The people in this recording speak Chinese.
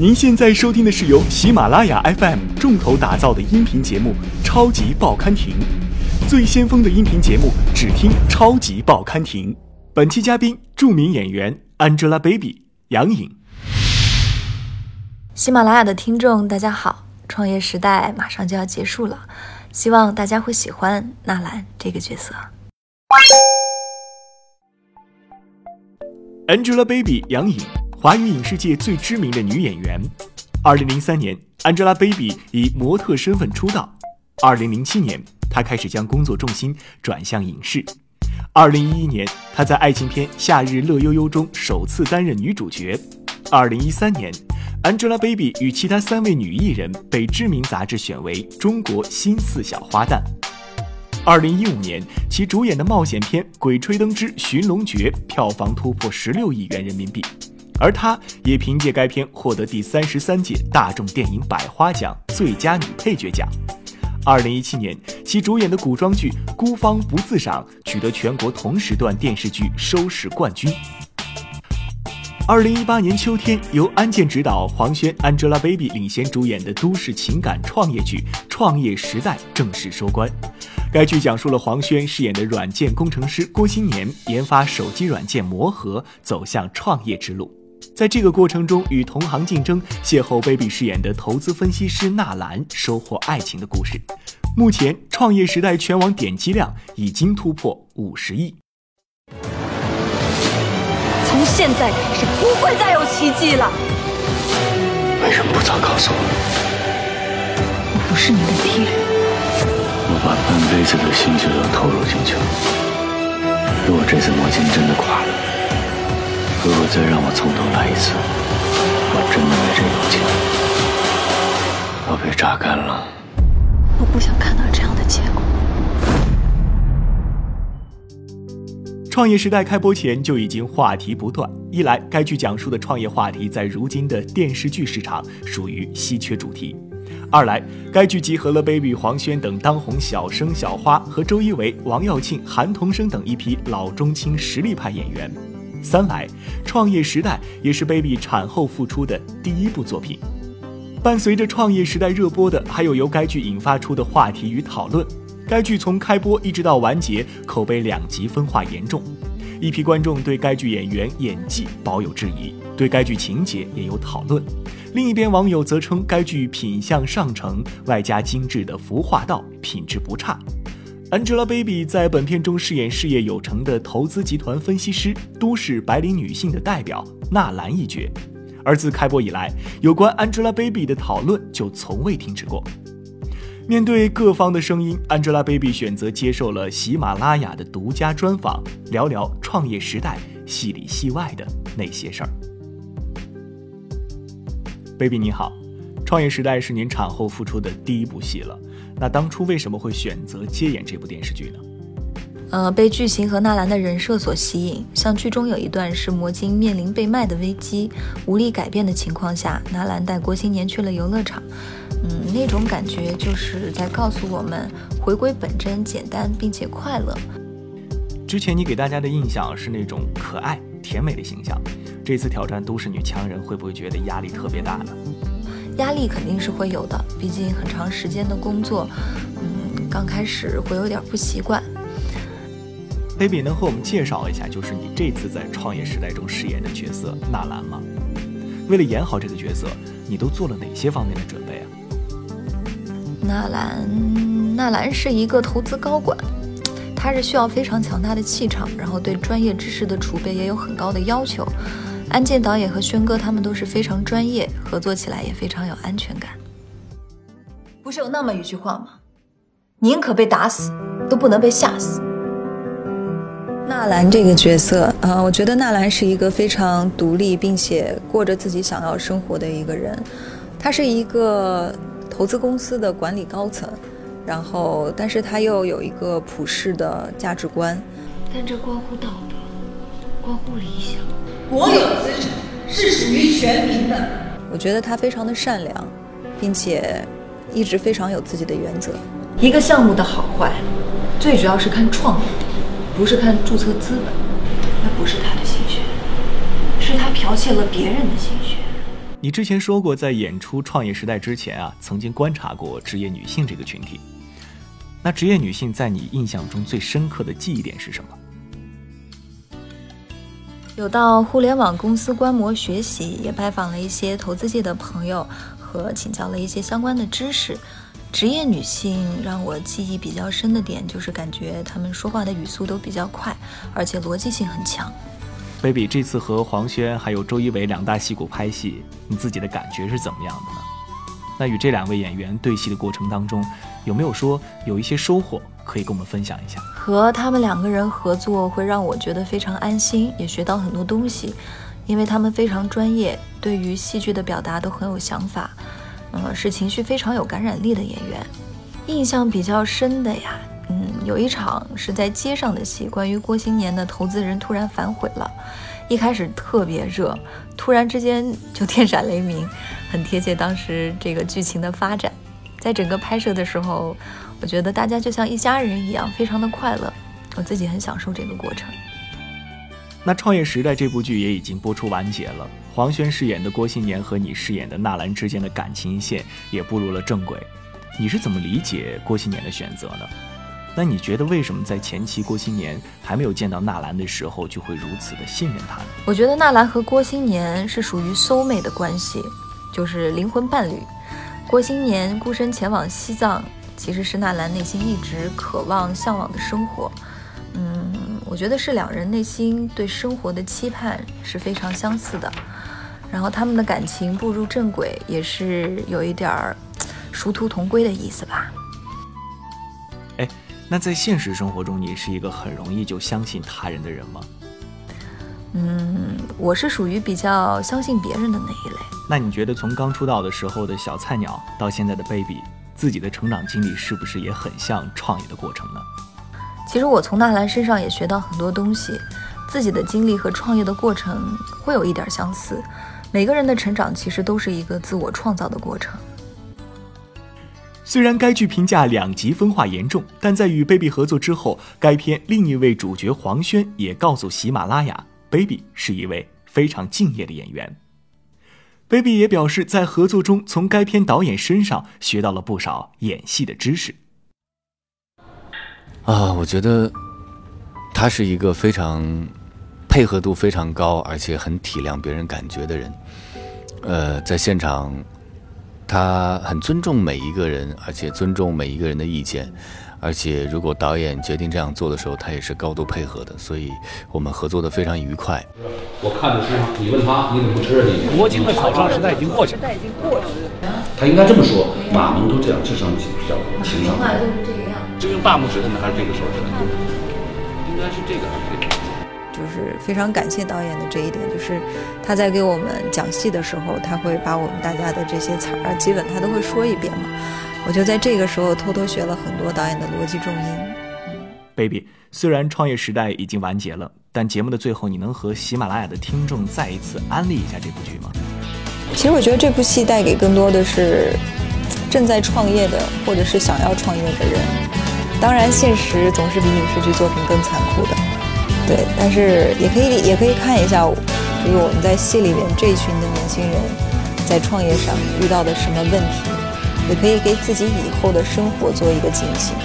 您现在收听的是由喜马拉雅 FM 重头打造的音频节目《超级报刊亭》，最先锋的音频节目，只听《超级报刊亭》。本期嘉宾：著名演员 Angelababy 杨颖。喜马拉雅的听众，大家好！创业时代马上就要结束了，希望大家会喜欢纳兰这个角色。Angelababy 杨颖。华语影视界最知名的女演员。二零零三年，Angelababy 以模特身份出道。二零零七年，她开始将工作重心转向影视。二零一一年，她在爱情片《夏日乐悠悠》中首次担任女主角。二零一三年，Angelababy 与其他三位女艺人被知名杂志选为中国新四小花旦。二零一五年，其主演的冒险片《鬼吹灯之寻龙诀》票房突破十六亿元人民币。而她也凭借该片获得第三十三届大众电影百花奖最佳女配角奖。二零一七年，其主演的古装剧《孤芳不自赏》取得全国同时段电视剧收视冠军。二零一八年秋天，由安健执导、黄轩、Angelababy 领衔主演的都市情感创业剧《创业时代》正式收官。该剧讲述了黄轩饰演的软件工程师郭新年研发手机软件魔盒，走向创业之路。在这个过程中，与同行竞争，邂逅 Baby 饰演的投资分析师纳兰，收获爱情的故事。目前，创业时代全网点击量已经突破五十亿。从现在开始，不会再有奇迹了。为什么不早告诉我？我不是你的敌人。我把半辈子的心血都投入进去了。如果这次魔镜真的垮了，如果再让我从头来一次，我真的没这勇气。我被榨干了。我不想看到这样的结果。创业时代开播前就已经话题不断，一来该剧讲述的创业话题在如今的电视剧市场属于稀缺主题；二来该剧集合了 Baby、黄轩等当红小生小花和周一围、王耀庆、韩童生等一批老中青实力派演员。三来，创业时代也是 Baby 产后复出的第一部作品。伴随着创业时代热播的，还有由该剧引发出的话题与讨论。该剧从开播一直到完结，口碑两极分化严重。一批观众对该剧演员演技保有质疑，对该剧情节也有讨论。另一边网友则称该剧品相上乘，外加精致的服化道，品质不差。Angelababy 在本片中饰演事业有成的投资集团分析师、都市白领女性的代表纳兰一角，而自开播以来，有关 Angelababy 的讨论就从未停止过。面对各方的声音，Angelababy 选择接受了喜马拉雅的独家专访，聊聊创业时代戏里戏外的那些事儿。Baby 你好，创业时代是您产后复出的第一部戏了。那当初为什么会选择接演这部电视剧呢？呃，被剧情和纳兰的人设所吸引。像剧中有一段是魔晶面临被卖的危机，无力改变的情况下，纳兰带郭新年去了游乐场。嗯，那种感觉就是在告诉我们，回归本真、简单并且快乐。之前你给大家的印象是那种可爱、甜美的形象，这次挑战都市女强人，会不会觉得压力特别大呢？压力肯定是会有的，毕竟很长时间的工作，嗯，刚开始会有点不习惯。Baby 能和我们介绍一下，就是你这次在创业时代中饰演的角色纳兰吗？为了演好这个角色，你都做了哪些方面的准备啊？纳兰，纳兰是一个投资高管，他是需要非常强大的气场，然后对专业知识的储备也有很高的要求。安健导演和轩哥他们都是非常专业，合作起来也非常有安全感。不是有那么一句话吗？宁可被打死，都不能被吓死。纳兰这个角色，呃，我觉得纳兰是一个非常独立并且过着自己想要生活的一个人。他是一个投资公司的管理高层，然后，但是他又有一个普世的价值观。但这关乎道德，关乎理想。国有资产是属于全民的。我觉得他非常的善良，并且一直非常有自己的原则。一个项目的好坏，最主要是看创意，不是看注册资本。那不是他的心血，是他剽窃了别人的心血。你之前说过，在演出《创业时代》之前啊，曾经观察过职业女性这个群体。那职业女性在你印象中最深刻的记忆点是什么？有到互联网公司观摩学习，也拜访了一些投资界的朋友，和请教了一些相关的知识。职业女性让我记忆比较深的点，就是感觉她们说话的语速都比较快，而且逻辑性很强。baby，这次和黄轩还有周一围两大戏骨拍戏，你自己的感觉是怎么样的呢？那与这两位演员对戏的过程当中，有没有说有一些收获可以跟我们分享一下？和他们两个人合作会让我觉得非常安心，也学到很多东西，因为他们非常专业，对于戏剧的表达都很有想法，嗯，是情绪非常有感染力的演员。印象比较深的呀。嗯，有一场是在街上的戏，关于郭新年的投资人突然反悔了，一开始特别热，突然之间就电闪雷鸣，很贴切当时这个剧情的发展。在整个拍摄的时候，我觉得大家就像一家人一样，非常的快乐，我自己很享受这个过程。那《创业时代》这部剧也已经播出完结了，黄轩饰演的郭新年和你饰演的纳兰之间的感情线也步入了正轨，你是怎么理解郭新年的选择呢？那你觉得为什么在前期郭新年还没有见到纳兰的时候就会如此的信任他呢？我觉得纳兰和郭新年是属于 soul mate 的关系，就是灵魂伴侣。郭新年孤身前往西藏，其实是纳兰内心一直渴望向往的生活。嗯，我觉得是两人内心对生活的期盼是非常相似的。然后他们的感情步入正轨，也是有一点儿殊途同归的意思吧。哎。那在现实生活中，你是一个很容易就相信他人的人吗？嗯，我是属于比较相信别人的那一类。那你觉得从刚出道的时候的小菜鸟到现在的 baby，自己的成长经历是不是也很像创业的过程呢？其实我从纳兰身上也学到很多东西，自己的经历和创业的过程会有一点相似。每个人的成长其实都是一个自我创造的过程。虽然该剧评价两极分化严重，但在与 Baby 合作之后，该片另一位主角黄轩也告诉喜马拉雅，Baby 是一位非常敬业的演员。Baby 也表示，在合作中从该片导演身上学到了不少演戏的知识。啊，我觉得他是一个非常配合度非常高，而且很体谅别人感觉的人。呃，在现场。他很尊重每一个人，而且尊重每一个人的意见，而且如果导演决定这样做的时候，他也是高度配合的，所以我们合作的非常愉快。我看的是你问他，你怎么不吃？你的草创时代已经过去了。他应该这么说，马蒙都这样，智商比较情商。话就是这个样。是用大拇指摁的还是这个手指摁的？应该是这个还是这个？就是非常感谢导演的这一点，就是他在给我们讲戏的时候，他会把我们大家的这些词儿，基本他都会说一遍嘛。我就在这个时候偷偷学了很多导演的逻辑重音。Baby，虽然创业时代已经完结了，但节目的最后，你能和喜马拉雅的听众再一次安利一下这部剧吗？其实我觉得这部戏带给更多的是正在创业的，或者是想要创业的人。当然，现实总是比影视剧作品更残酷的。对，但是也可以，也可以看一下，就是我们在戏里面这一群的年轻人，在创业上遇到的什么问题，也可以给自己以后的生活做一个警醒。